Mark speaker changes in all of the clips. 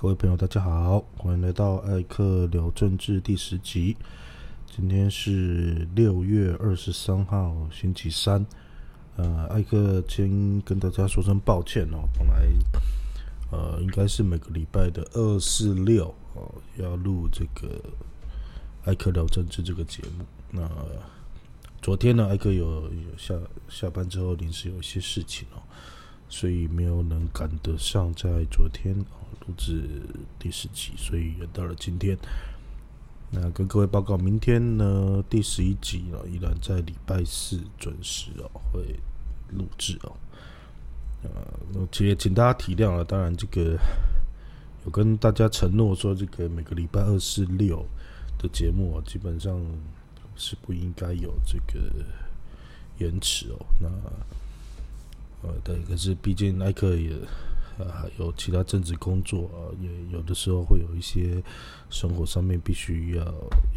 Speaker 1: 各位朋友，大家好，欢迎来到艾克聊政治第十集。今天是六月二十三号，星期三。呃，艾克先跟大家说声抱歉哦，本来呃应该是每个礼拜的二四六哦要录这个艾克聊政治这个节目。那昨天呢，艾克有有下下班之后临时有一些事情哦，所以没有能赶得上在昨天。录制第十集，所以延到了今天。那跟各位报告，明天呢第十一集呢，依然在礼拜四准时哦会录制哦。呃，其实请大家体谅啊。当然，这个有跟大家承诺说，这个每个礼拜二、四、六的节目啊，基本上是不应该有这个延迟哦。那呃，对，可是毕竟耐克也。啊，有其他政治工作啊，也有的时候会有一些生活上面必须要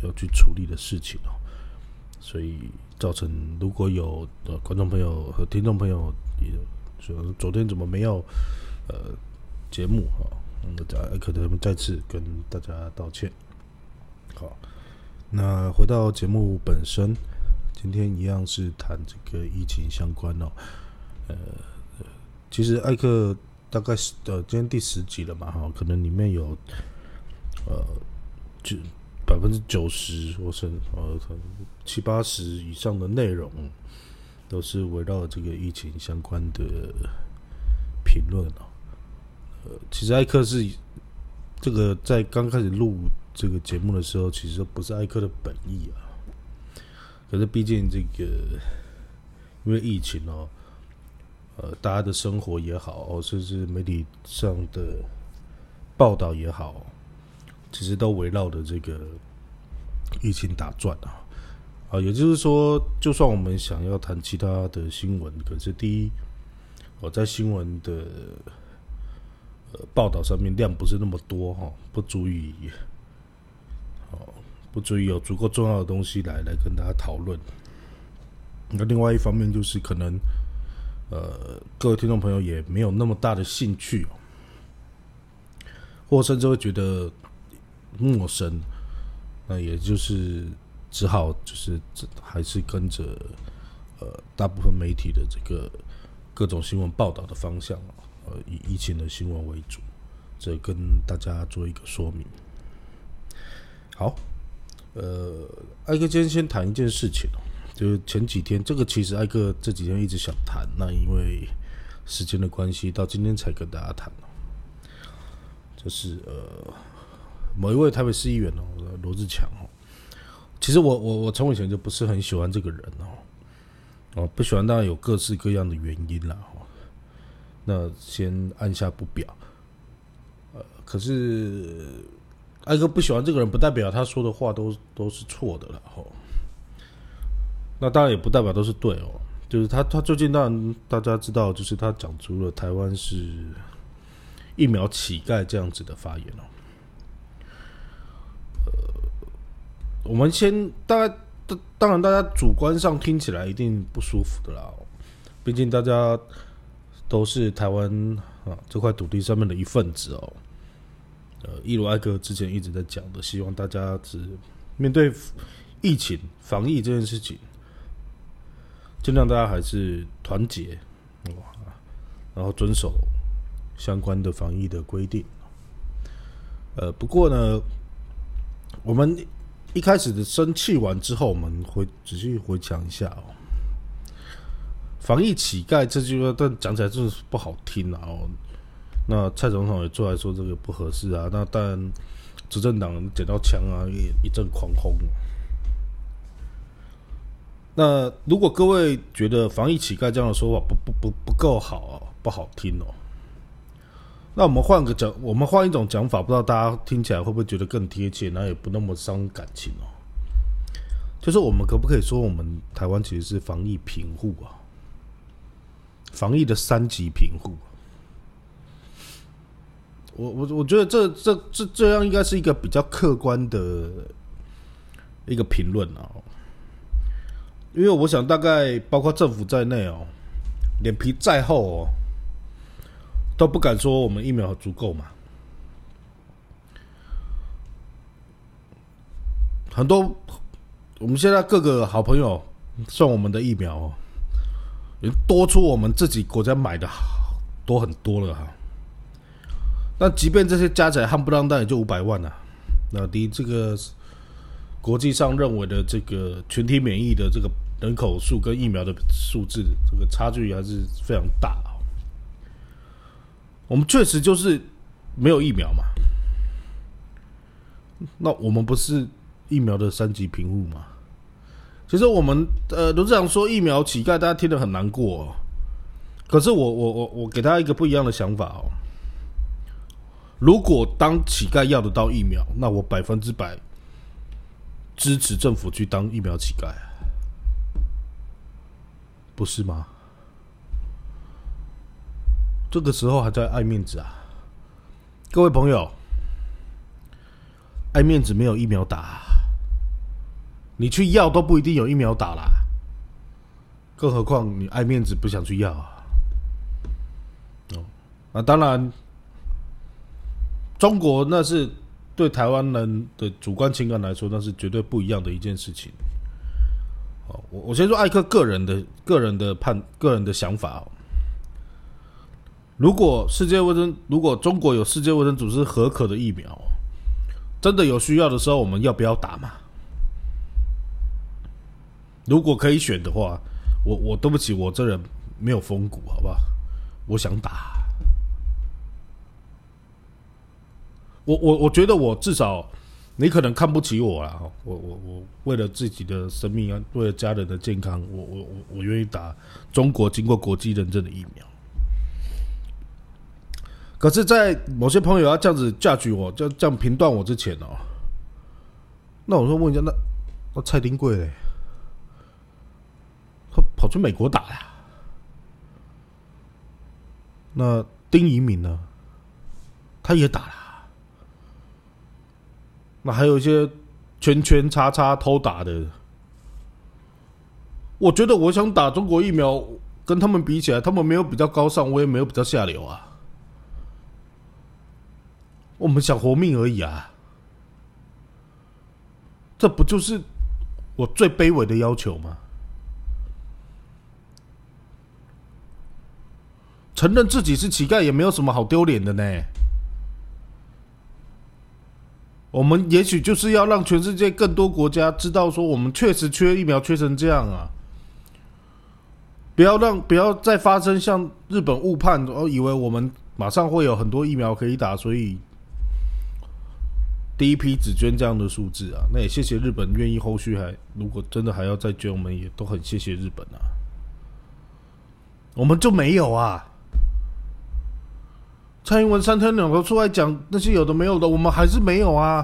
Speaker 1: 要去处理的事情哦，所以造成如果有呃观众朋友和听众朋友也说昨天怎么没有呃节目啊，那可能再次跟大家道歉。好，那回到节目本身，今天一样是谈这个疫情相关哦，呃，其实艾克。大概是呃，今天第十集了嘛，哈，可能里面有呃，就百分之九十或是呃，可能七八十以上的内容都是围绕这个疫情相关的评论哦。呃，其实艾克是这个在刚开始录这个节目的时候，其实不是艾克的本意啊。可是毕竟这个因为疫情哦。呃，大家的生活也好，甚至媒体上的报道也好，其实都围绕着这个疫情打转啊。啊，也就是说，就算我们想要谈其他的新闻，可是第一，我在新闻的呃报道上面量不是那么多哈，不足以哦，不足以有足够重要的东西来来跟大家讨论。那另外一方面就是可能。呃，各位听众朋友也没有那么大的兴趣，或甚至会觉得陌生，那也就是只好就是还是跟着呃大部分媒体的这个各种新闻报道的方向呃以疫情的新闻为主，这跟大家做一个说明。好，呃，艾哥今天先谈一件事情。就是前几天，这个其实艾克这几天一直想谈，那因为时间的关系，到今天才跟大家谈就是呃，某一位台北市议员哦，罗志强哦，其实我我我从以前就不是很喜欢这个人哦，哦不喜欢当然有各式各样的原因啦哦，那先按下不表。呃，可是艾哥不喜欢这个人，不代表他说的话都都是错的了哦。那当然也不代表都是对哦，就是他他最近当然大家知道，就是他讲出了台湾是疫苗乞丐这样子的发言哦。呃，我们先大概当当然大家主观上听起来一定不舒服的啦，毕竟大家都是台湾啊这块土地上面的一份子哦。呃，一如艾哥之前一直在讲的，希望大家是面对疫情防疫这件事情。尽量大家还是团结，然后遵守相关的防疫的规定。呃，不过呢，我们一开始的生气完之后，我们回仔细回想一下哦，“防疫乞丐”这句话，但讲起来真是不好听啊！哦，那蔡总统也出来说这个不合适啊，那但执政党捡到枪啊，一一阵狂轰。那如果各位觉得“防疫乞丐”这样的说法不不不不够好，不好听哦，那我们换个讲，我们换一种讲法，不知道大家听起来会不会觉得更贴切，那也不那么伤感情哦。就是我们可不可以说，我们台湾其实是防疫贫户啊？防疫的三级贫户。我我我觉得这这这这样应该是一个比较客观的一个评论啊。因为我想大概包括政府在内哦脸皮再厚哦都不敢说我们疫苗足够嘛。很多我们现在各个好朋友送我们的疫苗哦也多出我们自己国家买的多很多了哈。那即便这些加起来汉不让带也就五百万了老弟这个国际上认为的这个群体免疫的这个人口数跟疫苗的数字，这个差距还是非常大。我们确实就是没有疫苗嘛，那我们不是疫苗的三级贫户吗？其实我们呃，卢志长说疫苗乞丐，大家听得很难过。可是我我我我给他一个不一样的想法哦。如果当乞丐要得到疫苗，那我百分之百支持政府去当疫苗乞丐，不是吗？这个时候还在爱面子啊，各位朋友，爱面子没有疫苗打，你去要都不一定有疫苗打啦，更何况你爱面子不想去要啊？哦，那当然。中国那是对台湾人的主观情感来说，那是绝对不一样的一件事情。哦，我我先说艾克个人的个人的判个人的想法哦。如果世界卫生，如果中国有世界卫生组织合可的疫苗，真的有需要的时候，我们要不要打嘛？如果可以选的话，我我对不起，我这人没有风骨，好不好？我想打。我我我觉得我至少，你可能看不起我啦。我我我为了自己的生命啊，为了家人的健康，我我我我愿意打中国经过国际认证的疫苗。可是，在某些朋友要这样子嫁娶我，这样这样评断我之前哦，那我说问一下，那那蔡丁贵嘞，他跑去美国打了。那丁一敏呢，他也打了。那还有一些圈圈叉叉偷打的，我觉得我想打中国疫苗，跟他们比起来，他们没有比较高尚，我也没有比较下流啊。我们想活命而已啊，这不就是我最卑微的要求吗？承认自己是乞丐也没有什么好丢脸的呢。我们也许就是要让全世界更多国家知道，说我们确实缺疫苗，缺成这样啊！不要让不要再发生像日本误判，哦，以为我们马上会有很多疫苗可以打，所以第一批只捐这样的数字啊！那也谢谢日本愿意后续还如果真的还要再捐，我们也都很谢谢日本啊！我们就没有啊！蔡英文三天两头出来讲那些有的没有的，我们还是没有啊。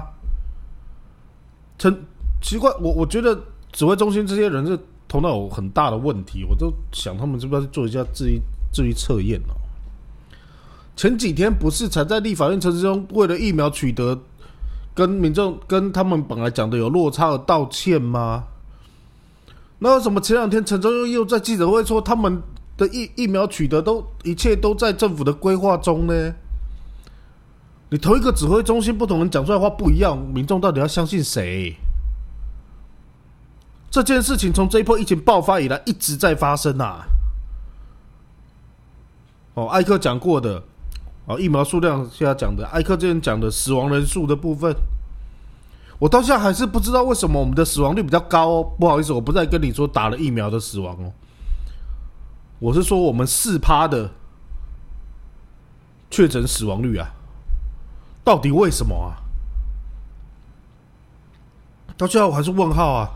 Speaker 1: 陈奇怪，我我觉得指挥中心这些人是头脑有很大的问题，我都想他们是不是要做一下质疑质疑测验呢？前几天不是才在立法院陈志忠为了疫苗取得跟民众跟他们本来讲的有落差而道歉吗？那为什么前两天陈忠又又在记者会说他们？的疫疫苗取得都一切都在政府的规划中呢。你同一个指挥中心，不同人讲出来话不一样，民众到底要相信谁？这件事情从这一波疫情爆发以来一直在发生啊。哦，艾克讲过的，哦，疫苗数量现在讲的，艾克之前讲的死亡人数的部分，我到现在还是不知道为什么我们的死亡率比较高哦。不好意思，我不再跟你说打了疫苗的死亡哦。我是说，我们四趴的确诊死亡率啊，到底为什么啊？到现在我还是问号啊！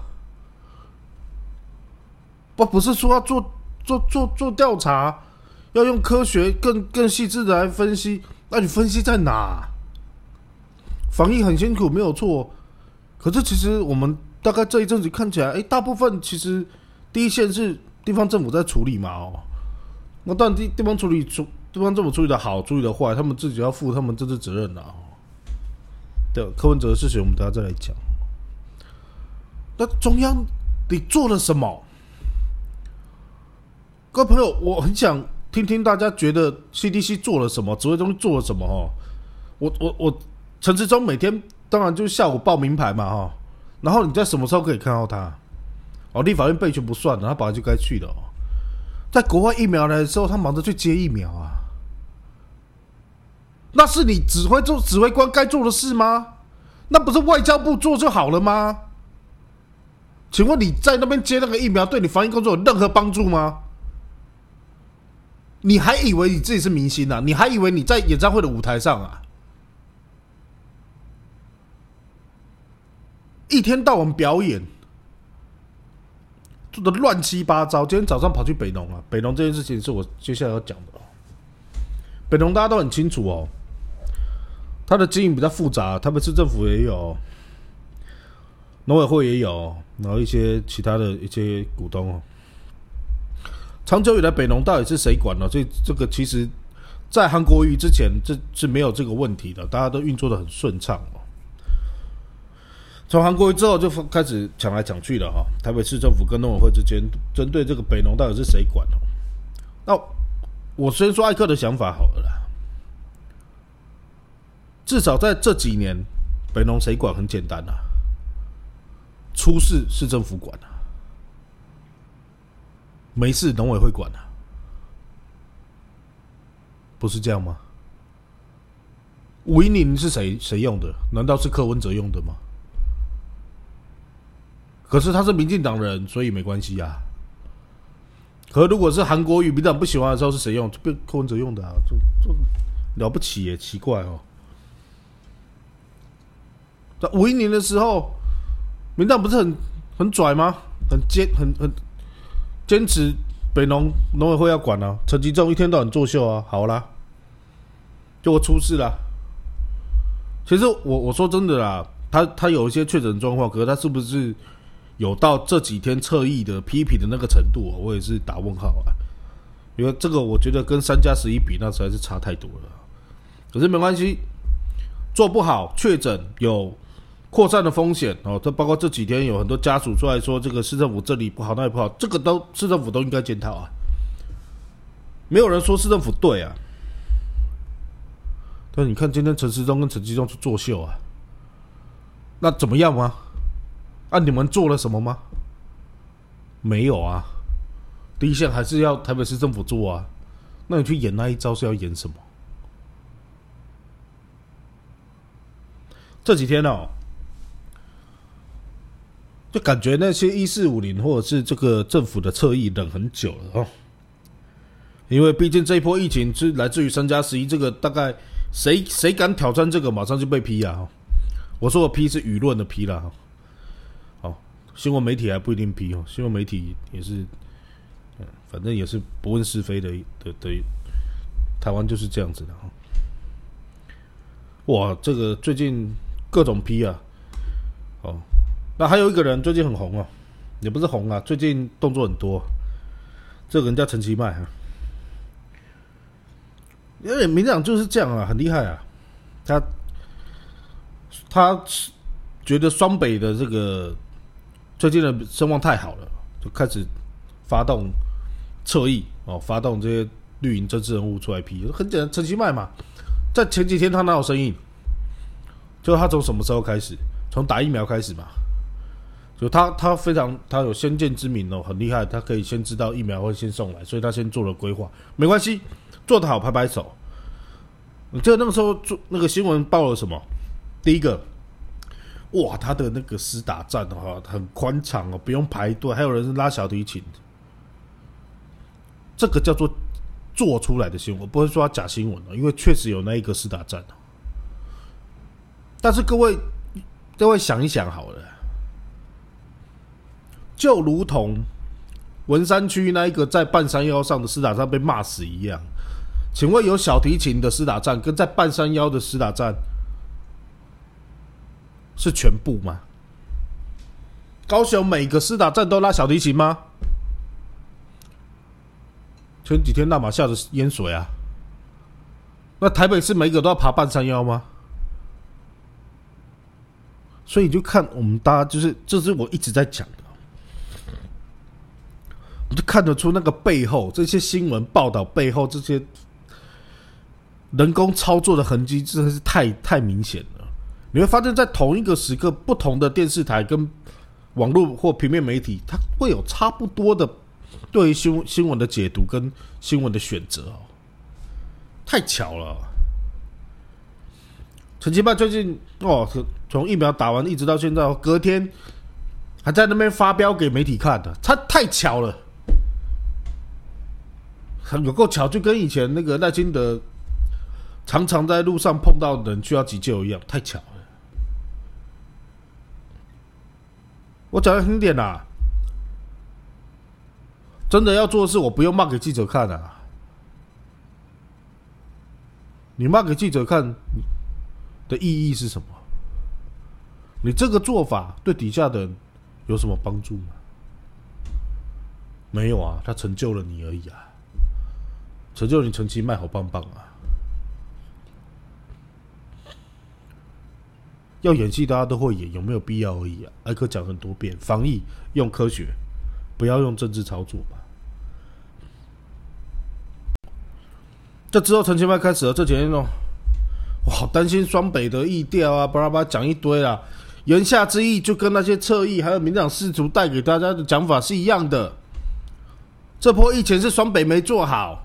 Speaker 1: 不，不是说要做做做做调查，要用科学更更细致的来分析，那你分析在哪？防疫很辛苦，没有错。可是其实我们大概这一阵子看起来，哎，大部分其实第一线是。地方政府在处理嘛？哦，那但地地方处理处地方政府处理的好，处理的坏，他们自己要负他们这次责任呐。对，柯文哲的事情我们等下再来讲。那中央你做了什么？各位朋友，我很想听听大家觉得 CDC 做了什么，指挥中心做了什么？哦，我我我陈志忠每天当然就下午报名牌嘛，哈，然后你在什么时候可以看到他？哦，立法院备权不算了，他本来就该去的哦。在国外疫苗来的时候，他忙着去接疫苗啊。那是你指挥做指挥官该做的事吗？那不是外交部做就好了吗？请问你在那边接那个疫苗，对你防疫工作有任何帮助吗？你还以为你自己是明星啊？你还以为你在演唱会的舞台上啊？一天到晚表演，做的乱七八糟。今天早上跑去北农啊，北农这件事情是我接下来要讲的哦。北农大家都很清楚哦。它的经营比较复杂，他们市政府也有，农委会也有，然后一些其他的一些股东哦。长久以来，北农到底是谁管呢？这这个其实，在韩国瑜之前，这是没有这个问题的，大家都运作的很顺畅哦。从韩国瑜之后，就开始抢来抢去了哈。台北市政府跟农委会之间，针对这个北农到底是谁管哦？那我先说艾克的想法好了啦。至少在这几年，北农谁管很简单啊，出事市政府管啊，没事农委会管啊，不是这样吗？吴英宁是谁谁用的？难道是柯文哲用的吗？可是他是民进党人，所以没关系呀。可如果是韩国瑜民党不喜欢的时候，是谁用？被柯文哲用的啊，这这了不起也奇怪哦。在五一年的时候，民党不是很很拽吗？很坚很很坚持北农农委会要管啊。陈吉仲一天到晚作秀啊，好啦，就我出事了。其实我我说真的啦，他他有一些确诊状况，可是他是不是有到这几天侧翼的批评的那个程度？我也是打问号啊。因为这个我觉得跟三加十一比，那实在是差太多了。可是没关系，做不好确诊有。扩散的风险哦，这包括这几天有很多家属出来说，这个市政府这里不好，那里不好，这个都市政府都应该检讨啊。没有人说市政府对啊，但你看今天陈时中跟陈吉忠去作秀啊，那怎么样吗？你们做了什么吗？没有啊，第一线还是要台北市政府做啊。那你去演那一招是要演什么？这几天哦。就感觉那些一四五零或者是这个政府的侧翼等很久了哦，因为毕竟这一波疫情是来自于三加十一，这个大概谁谁敢挑战这个，马上就被批啊！我说的批是舆论的批了哈，新闻媒体还不一定批哦，新闻媒体也是，嗯，反正也是不问是非的的的，台湾就是这样子的哈。哇，这个最近各种批啊，哦。那还有一个人最近很红哦，也不是红啊，最近动作很多。这个人叫陈其迈啊，因为民党就是这样啊，很厉害啊。他他觉得双北的这个最近的声望太好了，就开始发动侧翼哦，发动这些绿营政治人物出来批。很简单，陈其迈嘛，在前几天他哪有声音？就他从什么时候开始？从打疫苗开始嘛。就他，他非常，他有先见之明哦，很厉害，他可以先知道疫苗会先送来，所以他先做了规划，没关系，做得好，拍拍手。你记得那个时候做那个新闻报了什么？第一个，哇，他的那个私打站哈很宽敞哦，不用排队，还有人是拉小提琴，这个叫做做出来的新闻，不会说假新闻哦，因为确实有那一个私打站。但是各位，各位想一想好了。就如同文山区那一个在半山腰上的私打站被骂死一样，请问有小提琴的私打站跟在半山腰的私打站是全部吗？高雄每个施打站都拉小提琴吗？前几天那马下的淹水啊，那台北市每个都要爬半山腰吗？所以你就看我们大家就是，这是我一直在讲的。我就看得出那个背后这些新闻报道背后这些人工操作的痕迹真的是太太明显了。你会发现在同一个时刻，不同的电视台跟网络或平面媒体，它会有差不多的对于新新闻的解读跟新闻的选择哦，太巧了。陈其迈最近哦，从疫苗打完一直到现在，隔天还在那边发飙给媒体看的，他太巧了，有够巧，就跟以前那个赖清德常常在路上碰到人需要急救一样，太巧。我讲的很点啦，真的要做事，我不用骂给记者看啊，你骂给记者看。的意义是什么？你这个做法对底下的人有什么帮助吗？没有啊，他成就了你而已啊，成就你成绩卖好棒棒啊！要演戏，大家都会演，有没有必要而已啊？艾克讲很多遍，防疫用科学，不要用政治操作嘛。这之后，陈前迈开始了这几天哦。我好担心双北的意调啊，巴拉巴拉讲一堆啦。言下之意就跟那些侧翼还有民党试图带给大家的讲法是一样的。这波疫情是双北没做好，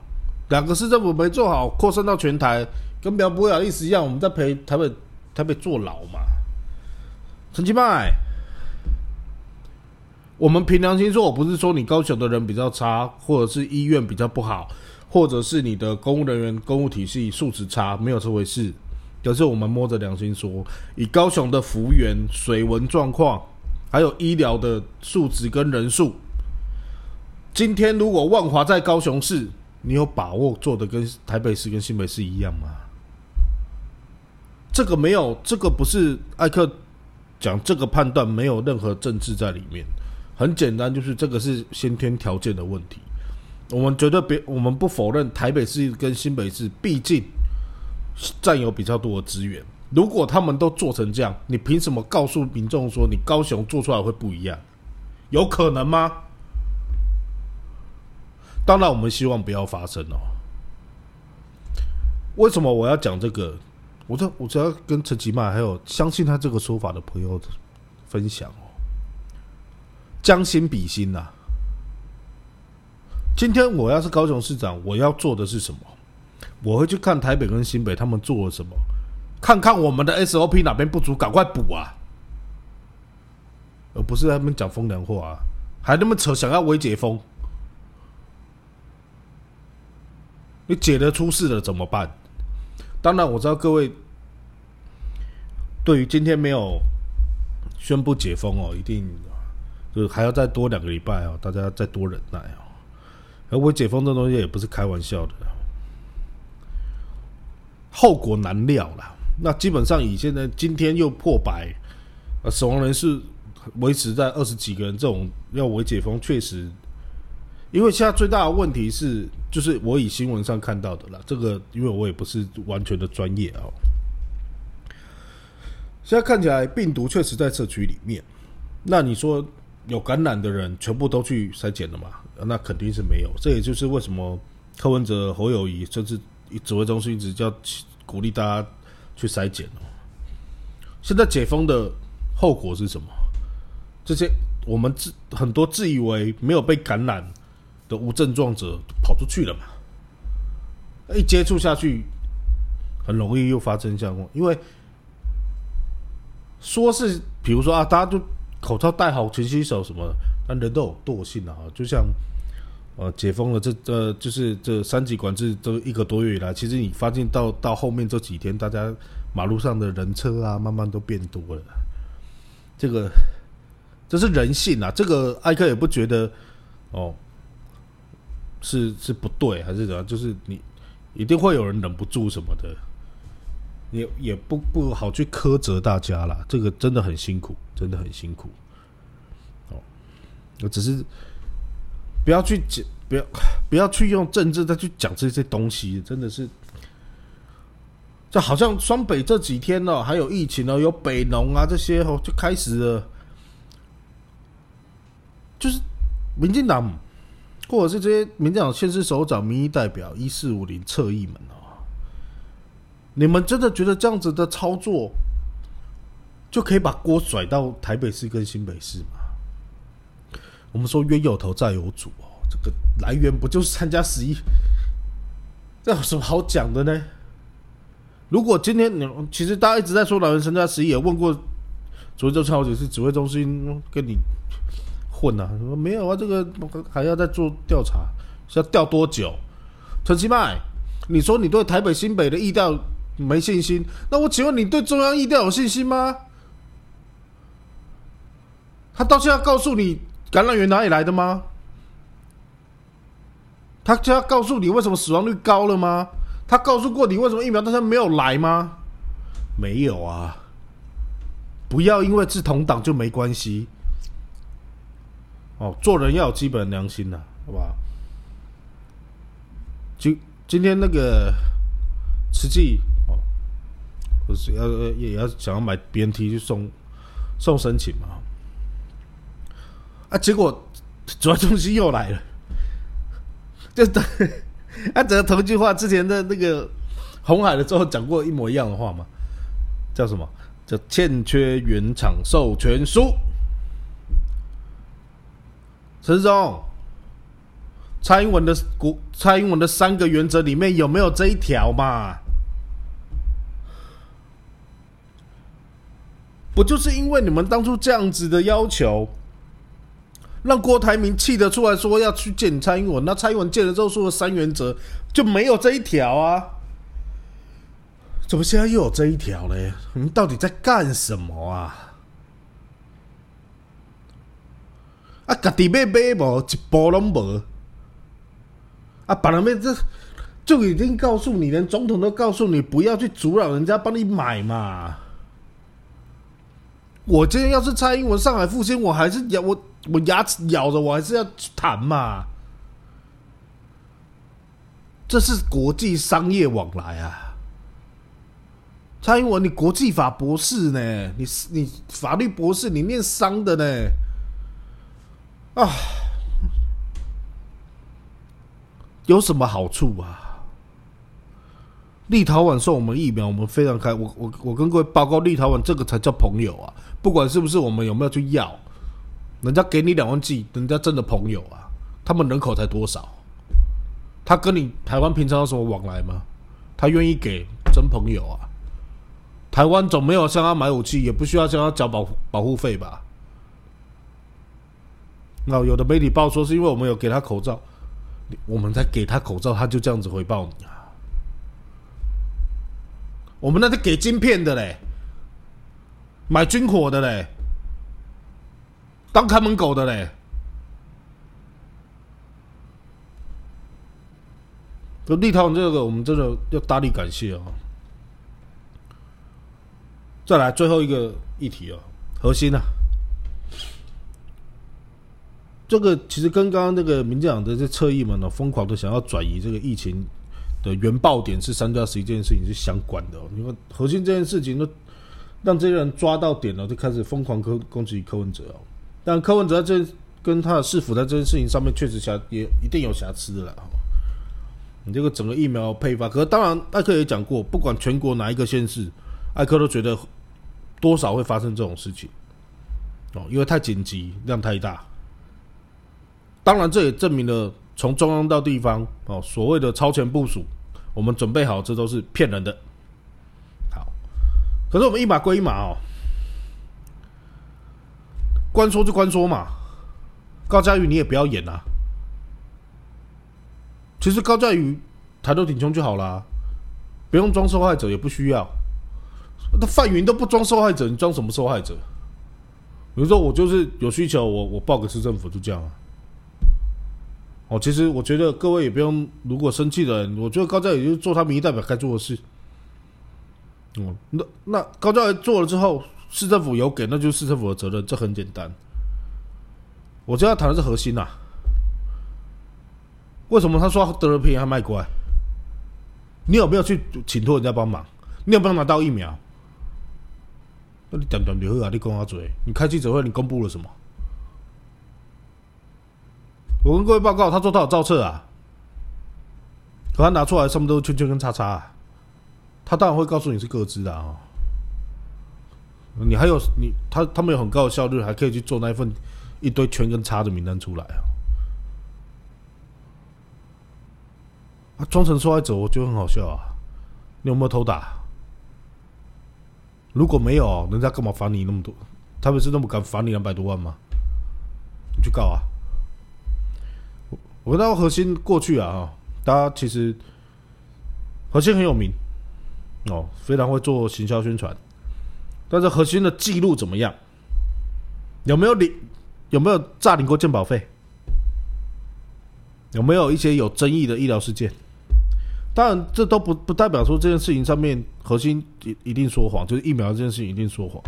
Speaker 1: 两个市政府没做好，扩散到全台，跟苗博雅意思一样，我们在陪台北他被坐牢嘛。陈其迈，我们凭良心说，我不是说你高雄的人比较差，或者是医院比较不好，或者是你的公务人员公务体系素质差，没有这回事。可是我们摸着良心说，以高雄的幅员、水文状况，还有医疗的素质跟人数，今天如果万华在高雄市，你有把握做的跟台北市跟新北市一样吗？这个没有，这个不是艾克讲这个判断，没有任何政治在里面，很简单，就是这个是先天条件的问题。我们绝对别，我们不否认台北市跟新北市，毕竟。占有比较多的资源，如果他们都做成这样，你凭什么告诉民众说你高雄做出来会不一样？有可能吗？当然，我们希望不要发生哦。为什么我要讲这个？我这我只要跟陈吉迈还有相信他这个说法的朋友分享哦。将心比心呐，今天我要是高雄市长，我要做的是什么？我会去看台北跟新北他们做了什么，看看我们的 SOP 哪边不足，赶快补啊！而不是他们讲风凉话啊，还那么扯，想要微解封，你解得出事了怎么办？当然我知道各位对于今天没有宣布解封哦，一定就是还要再多两个礼拜哦，大家再多忍耐哦。而我解封这东西也不是开玩笑的。后果难料了。那基本上以现在今天又破百，死亡人数维持在二十几个人，这种要维解封确实，因为现在最大的问题是，就是我以新闻上看到的啦，这个因为我也不是完全的专业哦。现在看起来病毒确实在社区里面，那你说有感染的人全部都去筛检了吗？那肯定是没有。这也就是为什么柯文哲、侯友谊甚至指挥中心一直叫。鼓励大家去筛检哦。现在解封的后果是什么？这些我们自很多自以为没有被感染的无症状者跑出去了嘛？一接触下去，很容易又发生相关。因为说是，比如说啊，大家就口罩戴好，勤洗手什么，但人都有惰性的哈，就像。呃，解封了，这这就是这三级管制都一个多月以来，其实你发现到到后面这几天，大家马路上的人车啊，慢慢都变多了。这个这是人性啊，这个艾克也不觉得哦，是是不对还是怎样？就是你一定会有人忍不住什么的，也也不不好去苛责大家啦。这个真的很辛苦，真的很辛苦。哦，我只是。不要去讲，不要不要去用政治再去讲这些东西，真的是，这好像双北这几天呢，还有疫情呢，有北农啊这些哦，就开始了，就是民进党或者是这些民进党县市首长、民意代表一四五零侧翼们哦，你们真的觉得这样子的操作就可以把锅甩到台北市跟新北市吗？我们说冤有头债有主哦，这个来源不就是参加十一？这有什么好讲的呢？如果今天你其实大家一直在说来源参加十一，也问过卓州超级是指挥中心跟你混啊？说没有啊，这个还要再做调查，是要调多久？陈其迈，你说你对台北新北的意调没信心，那我请问你对中央意调有信心吗？他到现在告诉你感染源哪里来的吗？他就要告诉你为什么死亡率高了吗？他告诉过你为什么疫苗到现在没有来吗？没有啊！不要因为是同党就没关系。哦，做人要有基本良心呐，好不好？今今天那个慈济哦，不是要也要想要买 BNT 去送送申请嘛？啊！结果主要中心又来了，就等啊，整个同一句话，之前的那个红海的之后讲过一模一样的话嘛？叫什么？叫欠缺原厂授权书。陈总，蔡英文的国，蔡英文的三个原则里面有没有这一条嘛？不就是因为你们当初这样子的要求？让郭台铭气得出来说要去见蔡英文，那蔡英文见了之后说了三原则就没有这一条啊？怎么现在又有这一条嘞？你们到底在干什么啊？啊，家己买买无一波拢无，啊，把人们这就已经告诉你，连总统都告诉你不要去阻扰人家帮你买嘛。我今天要是蔡英文上海复兴，我还是咬我。我牙齿咬着，我还是要谈嘛。这是国际商业往来啊，蔡英文，你国际法博士呢？你你法律博士，你念商的呢？啊，有什么好处啊？立陶宛送我们疫苗，我们非常开。我我我跟各位报告，立陶宛这个才叫朋友啊！不管是不是我们有没有去要。人家给你两万 G，人家真的朋友啊！他们人口才多少？他跟你台湾平常有什么往来吗？他愿意给真朋友啊！台湾总没有向他买武器，也不需要向他缴保保护费吧？那有的媒体报说是因为我们有给他口罩，我们在给他口罩，他就这样子回报你啊！我们那是给晶片的嘞，买军火的嘞。当看门狗的嘞，就立陶宛这个，我们真的要大力感谢啊！再来最后一个议题啊，核心啊，这个其实跟刚刚那个民进党的这侧翼们呢，疯狂的想要转移这个疫情的原爆点是三加十一这件事情是相关的。哦你看核心这件事情，都让这些人抓到点了，就开始疯狂攻攻击柯文哲哦。但柯文哲这跟他的市府在这件事情上面确实瑕也一定有瑕疵的啦。你这个整个疫苗配发，可是当然艾克也讲过，不管全国哪一个县市，艾克都觉得多少会发生这种事情哦，因为太紧急，量太大。当然这也证明了从中央到地方哦，所谓的超前部署，我们准备好，这都是骗人的。好，可是我们一码归一码哦。关说就关说嘛，高嘉瑜你也不要演啊。其实高嘉瑜抬头挺胸就好啦，不用装受害者，也不需要。那范云都不装受害者，你装什么受害者？比如说我就是有需求，我我报给市政府就这样。哦，其实我觉得各位也不用，如果生气的人，我觉得高教也就是做他民意代表该做的事。哦，那那高教做了之后。市政府有给，那就是市政府的责任，这很简单。我就要谈的是核心呐。为什么他说得了便宜还卖乖？你有没有去请托人家帮忙？你有没有拿到疫苗？那你点点就好啊！你讲阿嘴，你开记者会，你公布了什么？我跟各位报告，他说他有造册啊，可他拿出来上面都是圈圈跟叉叉，啊他当然会告诉你是各自的啊。你还有你他他们有很高的效率，还可以去做那一份一堆圈跟叉的名单出来啊。啊，装成受害者，我觉得很好笑啊！你有没有偷打？如果没有，人家干嘛罚你那么多？他们是那么敢罚你两百多万吗？你去告啊！我到核心过去啊，哈，大家其实核心很有名哦，非常会做行销宣传，但是核心的记录怎么样？有没有领？有没有诈领过鉴保费？有没有一些有争议的医疗事件？当然，这都不不代表说这件事情上面核心一一定说谎，就是疫苗这件事情一定说谎。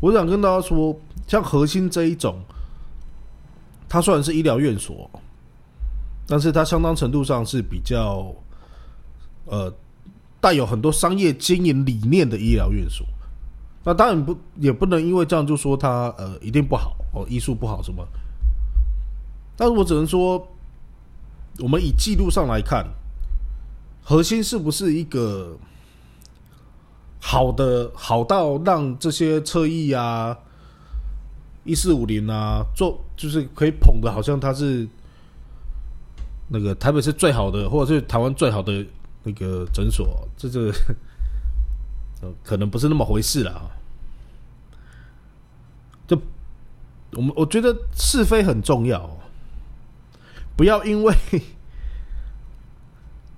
Speaker 1: 我想跟大家说，像核心这一种，它虽然是医疗院所，但是它相当程度上是比较呃带有很多商业经营理念的医疗院所。那当然不也不能因为这样就说它呃一定不好哦，医术不好什么。但是我只能说，我们以记录上来看。核心是不是一个好的好到让这些侧翼啊、一四五零啊做，就是可以捧的，好像他是那个台北是最好的，或者是台湾最好的那个诊所，这个 可能不是那么回事了啊。就我们我觉得是非很重要，不要因为。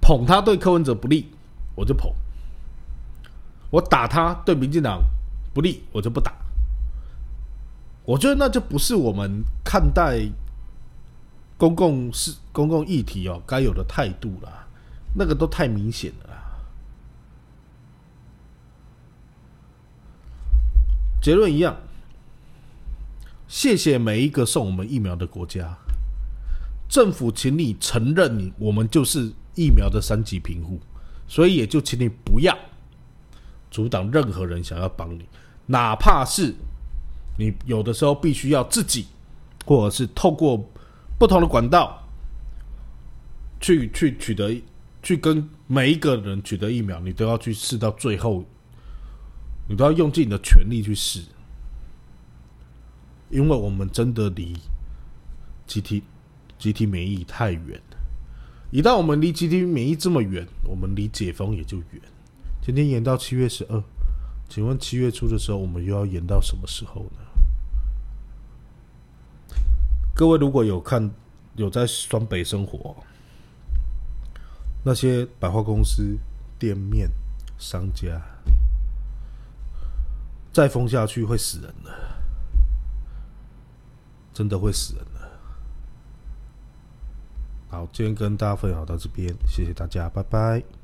Speaker 1: 捧他对柯文哲不利，我就捧；我打他对民进党不利，我就不打。我觉得那就不是我们看待公共事、公共议题哦该有的态度啦。那个都太明显了。结论一样，谢谢每一个送我们疫苗的国家。政府，请你承认，你我们就是。疫苗的三级贫户，所以也就请你不要阻挡任何人想要帮你，哪怕是你有的时候必须要自己，或者是透过不同的管道去去取得，去跟每一个人取得疫苗，你都要去试到最后，你都要用尽你的全力去试，因为我们真的离集体集体免疫太远。一旦我们离集体免疫这么远，我们离解封也就远。今天延到七月十二，请问七月初的时候，我们又要延到什么时候呢？各位如果有看有在双北生活，那些百货公司、店面、商家，再封下去会死人的，真的会死人的。好，今天跟大家分享到这边，谢谢大家，拜拜。